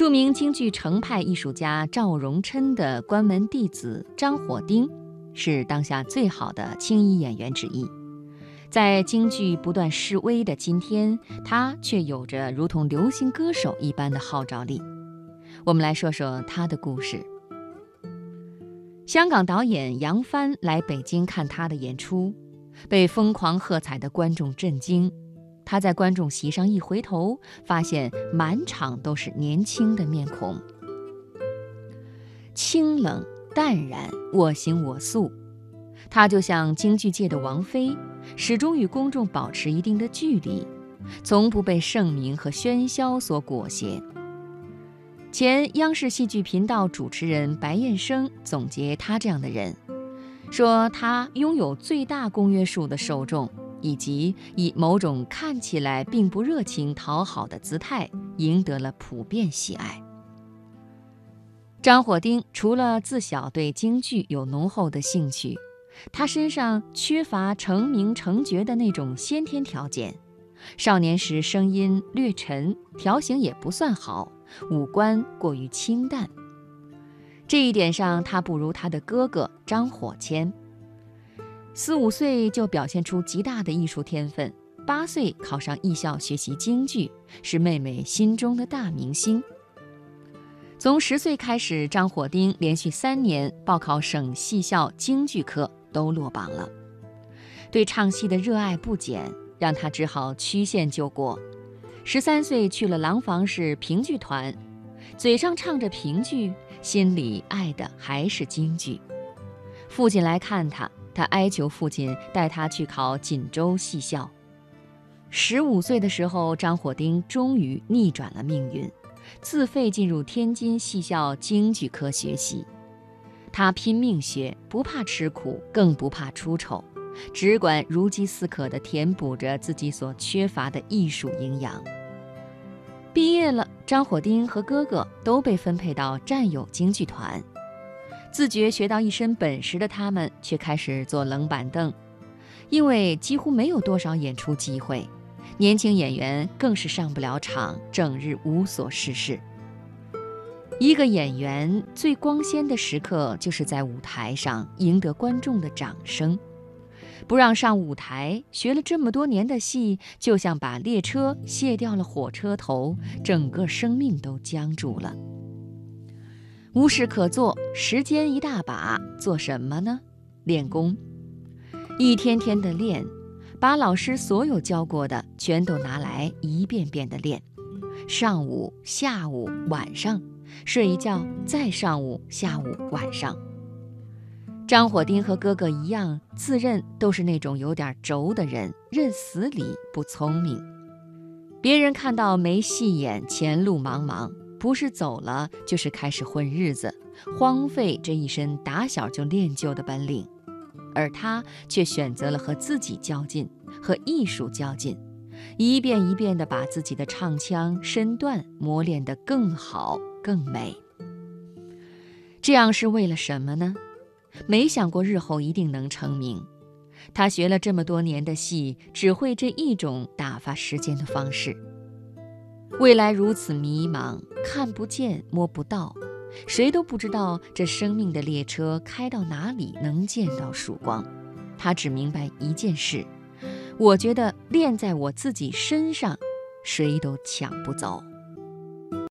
著名京剧程派艺术家赵荣琛的关门弟子张火丁，是当下最好的青衣演员之一。在京剧不断式微的今天，他却有着如同流行歌手一般的号召力。我们来说说他的故事。香港导演杨帆来北京看他的演出，被疯狂喝彩的观众震惊。他在观众席上一回头，发现满场都是年轻的面孔，清冷淡然，我行我素。他就像京剧界的王菲，始终与公众保持一定的距离，从不被盛名和喧嚣所裹挟。前央视戏剧频道主持人白燕生总结他这样的人，说他拥有最大公约数的受众。以及以某种看起来并不热情讨好的姿态，赢得了普遍喜爱。张火丁除了自小对京剧有浓厚的兴趣，他身上缺乏成名成绝的那种先天条件。少年时声音略沉，条形也不算好，五官过于清淡。这一点上，他不如他的哥哥张火谦。四五岁就表现出极大的艺术天分，八岁考上艺校学习京剧，是妹妹心中的大明星。从十岁开始，张火丁连续三年报考省戏校京剧科都落榜了。对唱戏的热爱不减，让他只好曲线救国。十三岁去了廊坊市评剧团，嘴上唱着评剧，心里爱的还是京剧。父亲来看他。他哀求父亲带他去考锦州戏校。十五岁的时候，张火丁终于逆转了命运，自费进入天津戏校京剧科学习。他拼命学，不怕吃苦，更不怕出丑，只管如饥似渴地填补着自己所缺乏的艺术营养。毕业了，张火丁和哥哥都被分配到战友京剧团。自觉学到一身本事的他们，却开始坐冷板凳，因为几乎没有多少演出机会，年轻演员更是上不了场，整日无所事事。一个演员最光鲜的时刻，就是在舞台上赢得观众的掌声。不让上舞台，学了这么多年的戏，就像把列车卸掉了火车头，整个生命都僵住了。无事可做，时间一大把，做什么呢？练功，一天天的练，把老师所有教过的全都拿来一遍遍的练。上午、下午、晚上，睡一觉，再上午、下午、晚上。张火丁和哥哥一样，自认都是那种有点轴的人，认死理，不聪明。别人看到没戏演，前路茫茫。不是走了，就是开始混日子，荒废这一身打小就练就的本领，而他却选择了和自己较劲，和艺术较劲，一遍一遍地把自己的唱腔身段磨练得更好更美。这样是为了什么呢？没想过日后一定能成名。他学了这么多年的戏，只会这一种打发时间的方式。未来如此迷茫，看不见摸不到，谁都不知道这生命的列车开到哪里能见到曙光。他只明白一件事：我觉得练在我自己身上，谁都抢不走。